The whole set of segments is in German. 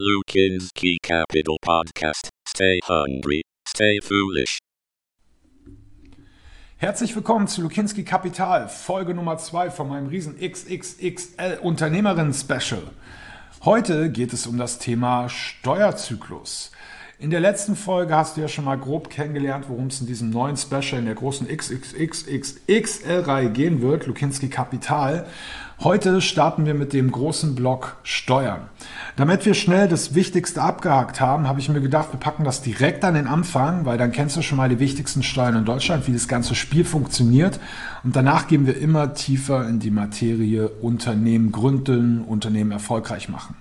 Lukinski Capital Podcast. Stay hungry, stay foolish. Herzlich willkommen zu Lukinski Kapital, Folge Nummer 2 von meinem riesen XXXL Unternehmerin Special. Heute geht es um das Thema Steuerzyklus. In der letzten Folge hast du ja schon mal grob kennengelernt, worum es in diesem neuen Special in der großen XXXXL-Reihe gehen wird, Lukinski Kapital. Heute starten wir mit dem großen Block Steuern. Damit wir schnell das Wichtigste abgehakt haben, habe ich mir gedacht, wir packen das direkt an den Anfang, weil dann kennst du schon mal die wichtigsten Steuern in Deutschland, wie das ganze Spiel funktioniert. Und danach gehen wir immer tiefer in die Materie Unternehmen gründen, Unternehmen erfolgreich machen.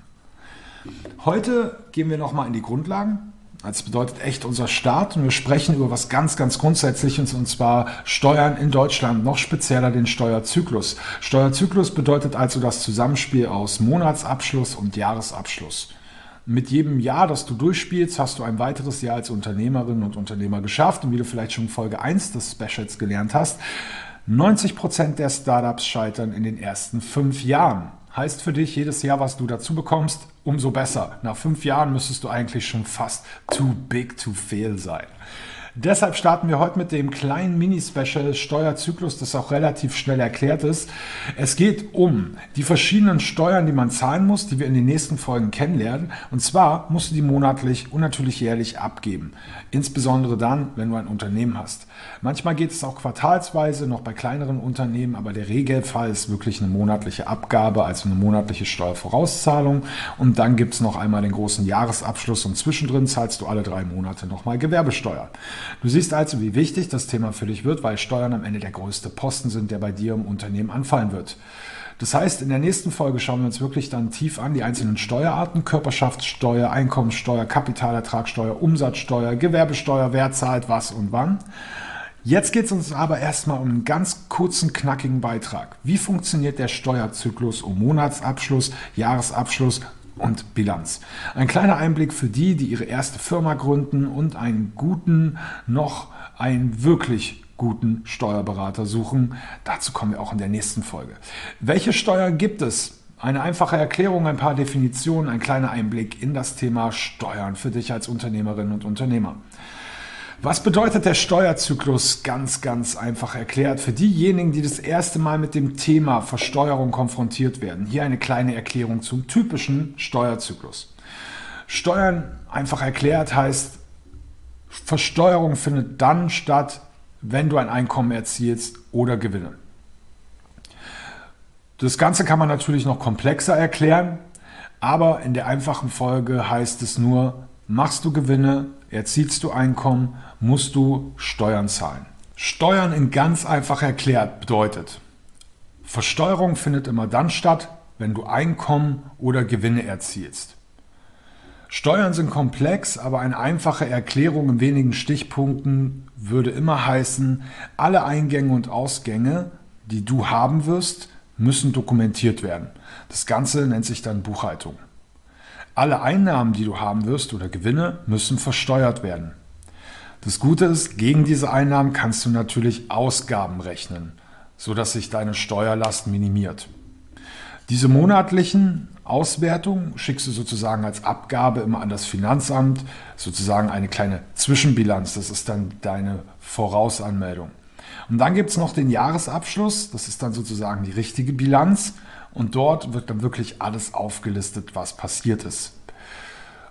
Heute gehen wir nochmal in die Grundlagen. Das bedeutet echt unser Start und wir sprechen über was ganz, ganz Grundsätzliches und zwar Steuern in Deutschland, noch spezieller den Steuerzyklus. Steuerzyklus bedeutet also das Zusammenspiel aus Monatsabschluss und Jahresabschluss. Mit jedem Jahr, das du durchspielst, hast du ein weiteres Jahr als Unternehmerin und Unternehmer geschafft und wie du vielleicht schon Folge 1 des Specials gelernt hast, 90 Prozent der Startups scheitern in den ersten fünf Jahren. Heißt für dich, jedes Jahr, was du dazu bekommst, umso besser. Nach fünf Jahren müsstest du eigentlich schon fast too big to fail sein. Deshalb starten wir heute mit dem kleinen Mini-Special Steuerzyklus, das auch relativ schnell erklärt ist. Es geht um die verschiedenen Steuern, die man zahlen muss, die wir in den nächsten Folgen kennenlernen. Und zwar musst du die monatlich und natürlich jährlich abgeben. Insbesondere dann, wenn du ein Unternehmen hast. Manchmal geht es auch quartalsweise, noch bei kleineren Unternehmen, aber der Regelfall ist wirklich eine monatliche Abgabe, also eine monatliche Steuervorauszahlung. Und dann gibt es noch einmal den großen Jahresabschluss und zwischendrin zahlst du alle drei Monate nochmal Gewerbesteuer. Du siehst also, wie wichtig das Thema für dich wird, weil Steuern am Ende der größte Posten sind, der bei dir im Unternehmen anfallen wird. Das heißt, in der nächsten Folge schauen wir uns wirklich dann tief an die einzelnen Steuerarten, Körperschaftssteuer, Einkommenssteuer, Kapitalertragssteuer, Umsatzsteuer, Gewerbesteuer, wer zahlt was und wann. Jetzt geht es uns aber erstmal um einen ganz kurzen, knackigen Beitrag. Wie funktioniert der Steuerzyklus um Monatsabschluss, Jahresabschluss und Bilanz. Ein kleiner Einblick für die, die ihre erste Firma gründen und einen guten, noch einen wirklich guten Steuerberater suchen. Dazu kommen wir auch in der nächsten Folge. Welche Steuern gibt es? Eine einfache Erklärung, ein paar Definitionen, ein kleiner Einblick in das Thema Steuern für dich als Unternehmerin und Unternehmer. Was bedeutet der Steuerzyklus? Ganz, ganz einfach erklärt. Für diejenigen, die das erste Mal mit dem Thema Versteuerung konfrontiert werden, hier eine kleine Erklärung zum typischen Steuerzyklus. Steuern, einfach erklärt, heißt, Versteuerung findet dann statt, wenn du ein Einkommen erzielst oder Gewinne. Das Ganze kann man natürlich noch komplexer erklären, aber in der einfachen Folge heißt es nur, machst du Gewinne, erzielst du Einkommen, musst du Steuern zahlen. Steuern in ganz einfach erklärt bedeutet, Versteuerung findet immer dann statt, wenn du Einkommen oder Gewinne erzielst. Steuern sind komplex, aber eine einfache Erklärung in wenigen Stichpunkten würde immer heißen, alle Eingänge und Ausgänge, die du haben wirst, müssen dokumentiert werden. Das Ganze nennt sich dann Buchhaltung. Alle Einnahmen, die du haben wirst oder Gewinne, müssen versteuert werden. Das Gute ist, gegen diese Einnahmen kannst du natürlich Ausgaben rechnen, sodass sich deine Steuerlast minimiert. Diese monatlichen Auswertungen schickst du sozusagen als Abgabe immer an das Finanzamt, sozusagen eine kleine Zwischenbilanz. Das ist dann deine Vorausanmeldung. Und dann gibt es noch den Jahresabschluss, das ist dann sozusagen die richtige Bilanz. Und dort wird dann wirklich alles aufgelistet, was passiert ist.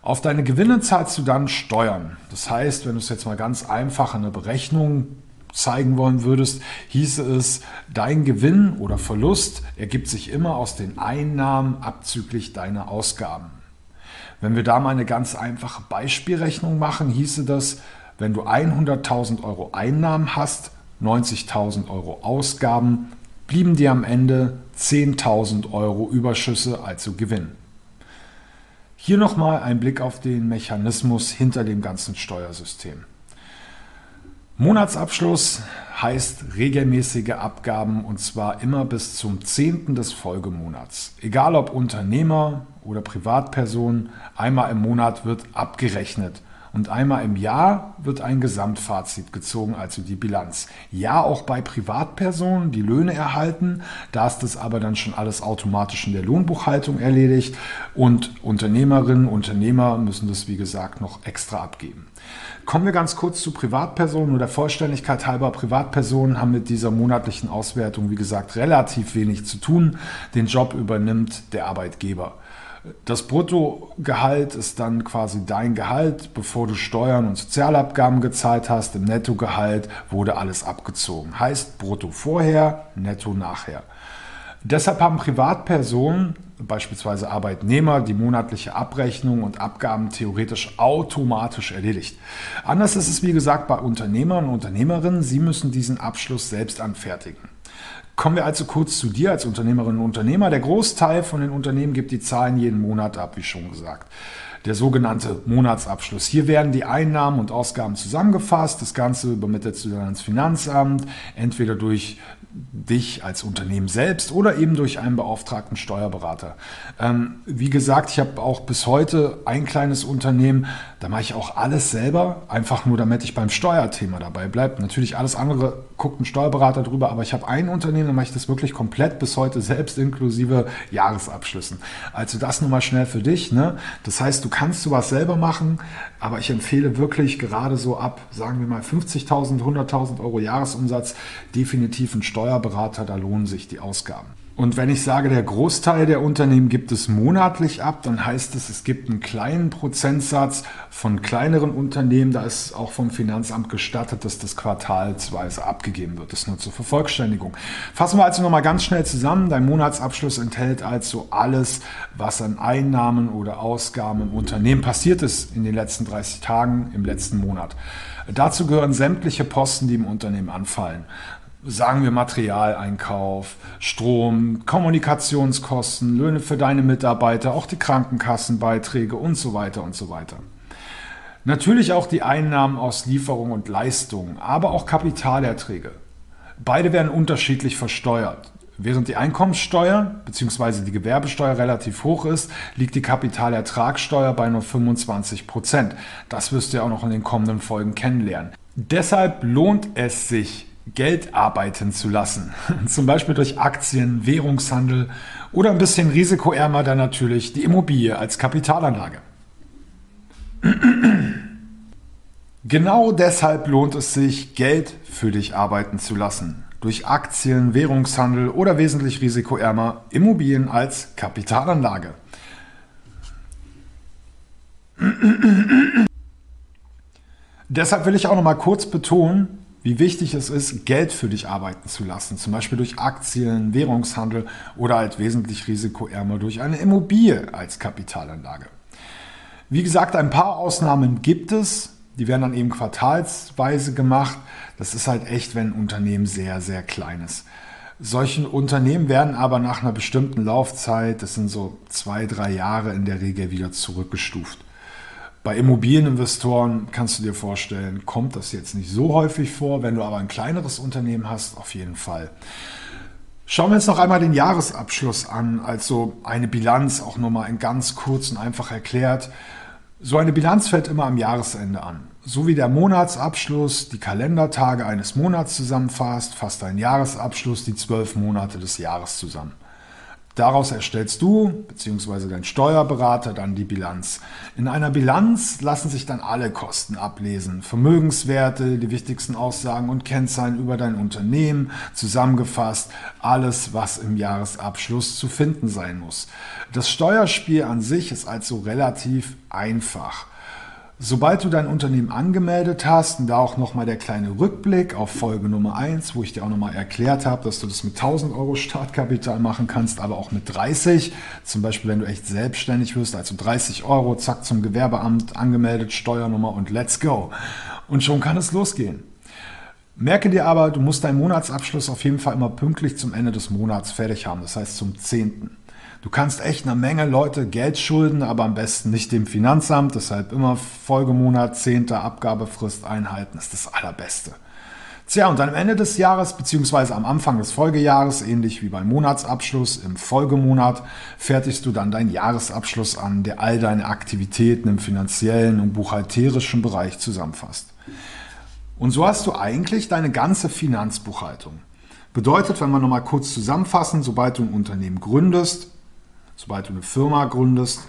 Auf deine Gewinne zahlst du dann Steuern. Das heißt, wenn du es jetzt mal ganz einfach in einer Berechnung zeigen wollen würdest, hieße es, dein Gewinn oder Verlust ergibt sich immer aus den Einnahmen abzüglich deiner Ausgaben. Wenn wir da mal eine ganz einfache Beispielrechnung machen, hieße das, wenn du 100.000 Euro Einnahmen hast, 90.000 Euro Ausgaben, blieben dir am Ende 10.000 Euro Überschüsse, also Gewinn. Hier nochmal ein Blick auf den Mechanismus hinter dem ganzen Steuersystem. Monatsabschluss heißt regelmäßige Abgaben und zwar immer bis zum 10. des Folgemonats. Egal ob Unternehmer oder Privatperson, einmal im Monat wird abgerechnet. Und einmal im Jahr wird ein Gesamtfazit gezogen, also die Bilanz. Ja, auch bei Privatpersonen, die Löhne erhalten. Da ist das aber dann schon alles automatisch in der Lohnbuchhaltung erledigt. Und Unternehmerinnen und Unternehmer müssen das, wie gesagt, noch extra abgeben. Kommen wir ganz kurz zu Privatpersonen. Nur der Vollständigkeit halber, Privatpersonen haben mit dieser monatlichen Auswertung, wie gesagt, relativ wenig zu tun. Den Job übernimmt der Arbeitgeber. Das Bruttogehalt ist dann quasi dein Gehalt, bevor du Steuern und Sozialabgaben gezahlt hast. Im Nettogehalt wurde alles abgezogen. Heißt Brutto vorher, Netto nachher. Deshalb haben Privatpersonen, beispielsweise Arbeitnehmer, die monatliche Abrechnung und Abgaben theoretisch automatisch erledigt. Anders ist es, wie gesagt, bei Unternehmern und Unternehmerinnen. Sie müssen diesen Abschluss selbst anfertigen. Kommen wir also kurz zu dir als Unternehmerinnen und Unternehmer. Der Großteil von den Unternehmen gibt die Zahlen jeden Monat ab, wie schon gesagt. Der sogenannte Monatsabschluss. Hier werden die Einnahmen und Ausgaben zusammengefasst. Das Ganze übermittelt du dann ans Finanzamt, entweder durch dich als Unternehmen selbst oder eben durch einen beauftragten Steuerberater. Ähm, wie gesagt, ich habe auch bis heute ein kleines Unternehmen, da mache ich auch alles selber, einfach nur damit ich beim Steuerthema dabei bleibe. Natürlich alles andere guckt ein Steuerberater drüber, aber ich habe ein Unternehmen, da mache ich das wirklich komplett bis heute selbst inklusive Jahresabschlüssen. Also das nur mal schnell für dich. Ne? Das heißt, du kannst sowas selber machen, aber ich empfehle wirklich gerade so ab, sagen wir mal 50.000, 100.000 Euro Jahresumsatz definitiv einen Steuerberater, da lohnen sich die Ausgaben. Und wenn ich sage, der Großteil der Unternehmen gibt es monatlich ab, dann heißt es, es gibt einen kleinen Prozentsatz von kleineren Unternehmen. Da ist auch vom Finanzamt gestattet, dass das quartalsweise abgegeben wird. Das ist nur zur Vervollständigung. Fassen wir also nochmal ganz schnell zusammen. Dein Monatsabschluss enthält also alles, was an Einnahmen oder Ausgaben im Unternehmen passiert ist in den letzten 30 Tagen im letzten Monat. Dazu gehören sämtliche Posten, die im Unternehmen anfallen sagen wir Materialeinkauf, Strom, Kommunikationskosten, Löhne für deine Mitarbeiter, auch die Krankenkassenbeiträge und so weiter und so weiter. Natürlich auch die Einnahmen aus Lieferung und Leistungen, aber auch Kapitalerträge. Beide werden unterschiedlich versteuert. Während die Einkommenssteuer bzw. die Gewerbesteuer relativ hoch ist, liegt die Kapitalertragssteuer bei nur 25 Prozent. Das wirst du ja auch noch in den kommenden Folgen kennenlernen. Deshalb lohnt es sich, Geld arbeiten zu lassen. Zum Beispiel durch Aktien, Währungshandel oder ein bisschen risikoärmer dann natürlich die Immobilie als Kapitalanlage. Genau deshalb lohnt es sich, Geld für dich arbeiten zu lassen. Durch Aktien, Währungshandel oder wesentlich risikoärmer Immobilien als Kapitalanlage. Deshalb will ich auch noch mal kurz betonen, wie wichtig es ist, Geld für dich arbeiten zu lassen, zum Beispiel durch Aktien, Währungshandel oder halt wesentlich risikoärmer durch eine Immobilie als Kapitalanlage. Wie gesagt, ein paar Ausnahmen gibt es, die werden dann eben quartalsweise gemacht. Das ist halt echt, wenn ein Unternehmen sehr, sehr klein ist. Solche Unternehmen werden aber nach einer bestimmten Laufzeit, das sind so zwei, drei Jahre in der Regel wieder zurückgestuft. Bei Immobilieninvestoren kannst du dir vorstellen, kommt das jetzt nicht so häufig vor. Wenn du aber ein kleineres Unternehmen hast, auf jeden Fall. Schauen wir uns noch einmal den Jahresabschluss an, also eine Bilanz, auch nochmal in ganz kurz und einfach erklärt. So eine Bilanz fällt immer am Jahresende an. So wie der Monatsabschluss die Kalendertage eines Monats zusammenfasst, fasst ein Jahresabschluss die zwölf Monate des Jahres zusammen. Daraus erstellst du bzw. dein Steuerberater dann die Bilanz. In einer Bilanz lassen sich dann alle Kosten ablesen. Vermögenswerte, die wichtigsten Aussagen und Kennzahlen über dein Unternehmen, zusammengefasst alles, was im Jahresabschluss zu finden sein muss. Das Steuerspiel an sich ist also relativ einfach. Sobald du dein Unternehmen angemeldet hast, und da auch nochmal der kleine Rückblick auf Folge Nummer 1, wo ich dir auch nochmal erklärt habe, dass du das mit 1000 Euro Startkapital machen kannst, aber auch mit 30. Zum Beispiel, wenn du echt selbstständig wirst, also 30 Euro, zack zum Gewerbeamt, angemeldet, Steuernummer und let's go. Und schon kann es losgehen. Merke dir aber, du musst deinen Monatsabschluss auf jeden Fall immer pünktlich zum Ende des Monats fertig haben, das heißt zum 10. Du kannst echt eine Menge Leute Geld schulden, aber am besten nicht dem Finanzamt. Deshalb immer Folgemonat, 10. Abgabefrist einhalten, ist das Allerbeste. Tja, und dann am Ende des Jahres, beziehungsweise am Anfang des Folgejahres, ähnlich wie beim Monatsabschluss im Folgemonat, fertigst du dann deinen Jahresabschluss an, der all deine Aktivitäten im finanziellen und buchhalterischen Bereich zusammenfasst. Und so hast du eigentlich deine ganze Finanzbuchhaltung. Bedeutet, wenn wir nochmal kurz zusammenfassen, sobald du ein Unternehmen gründest, sobald du eine Firma gründest,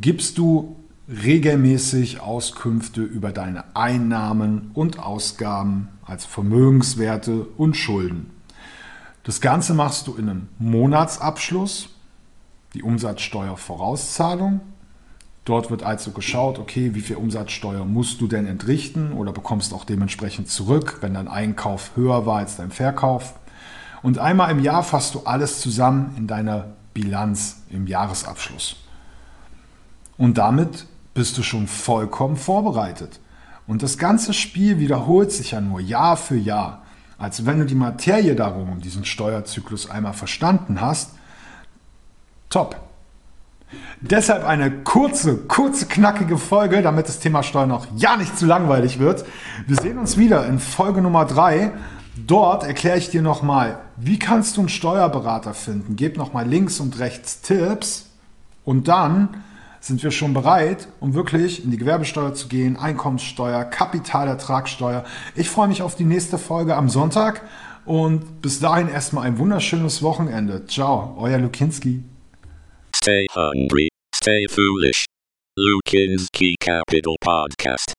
gibst du regelmäßig Auskünfte über deine Einnahmen und Ausgaben als Vermögenswerte und Schulden. Das Ganze machst du in einem Monatsabschluss, die Umsatzsteuervorauszahlung. Dort wird also geschaut, okay, wie viel Umsatzsteuer musst du denn entrichten oder bekommst auch dementsprechend zurück, wenn dein Einkauf höher war als dein Verkauf. Und einmal im Jahr fasst du alles zusammen in deiner Bilanz im Jahresabschluss. Und damit bist du schon vollkommen vorbereitet. Und das ganze Spiel wiederholt sich ja nur Jahr für Jahr. Also wenn du die Materie darum, um diesen Steuerzyklus einmal verstanden hast, top. Deshalb eine kurze, kurze, knackige Folge, damit das Thema Steuern auch ja nicht zu langweilig wird. Wir sehen uns wieder in Folge Nummer 3. Dort erkläre ich dir nochmal, wie kannst du einen Steuerberater finden. Gebe nochmal links und rechts Tipps und dann sind wir schon bereit, um wirklich in die Gewerbesteuer zu gehen, Einkommenssteuer, Kapitalertragssteuer. Ich freue mich auf die nächste Folge am Sonntag und bis dahin erstmal ein wunderschönes Wochenende. Ciao, euer Lukinski. Stay hungry, stay foolish. Lukinski Capital Podcast.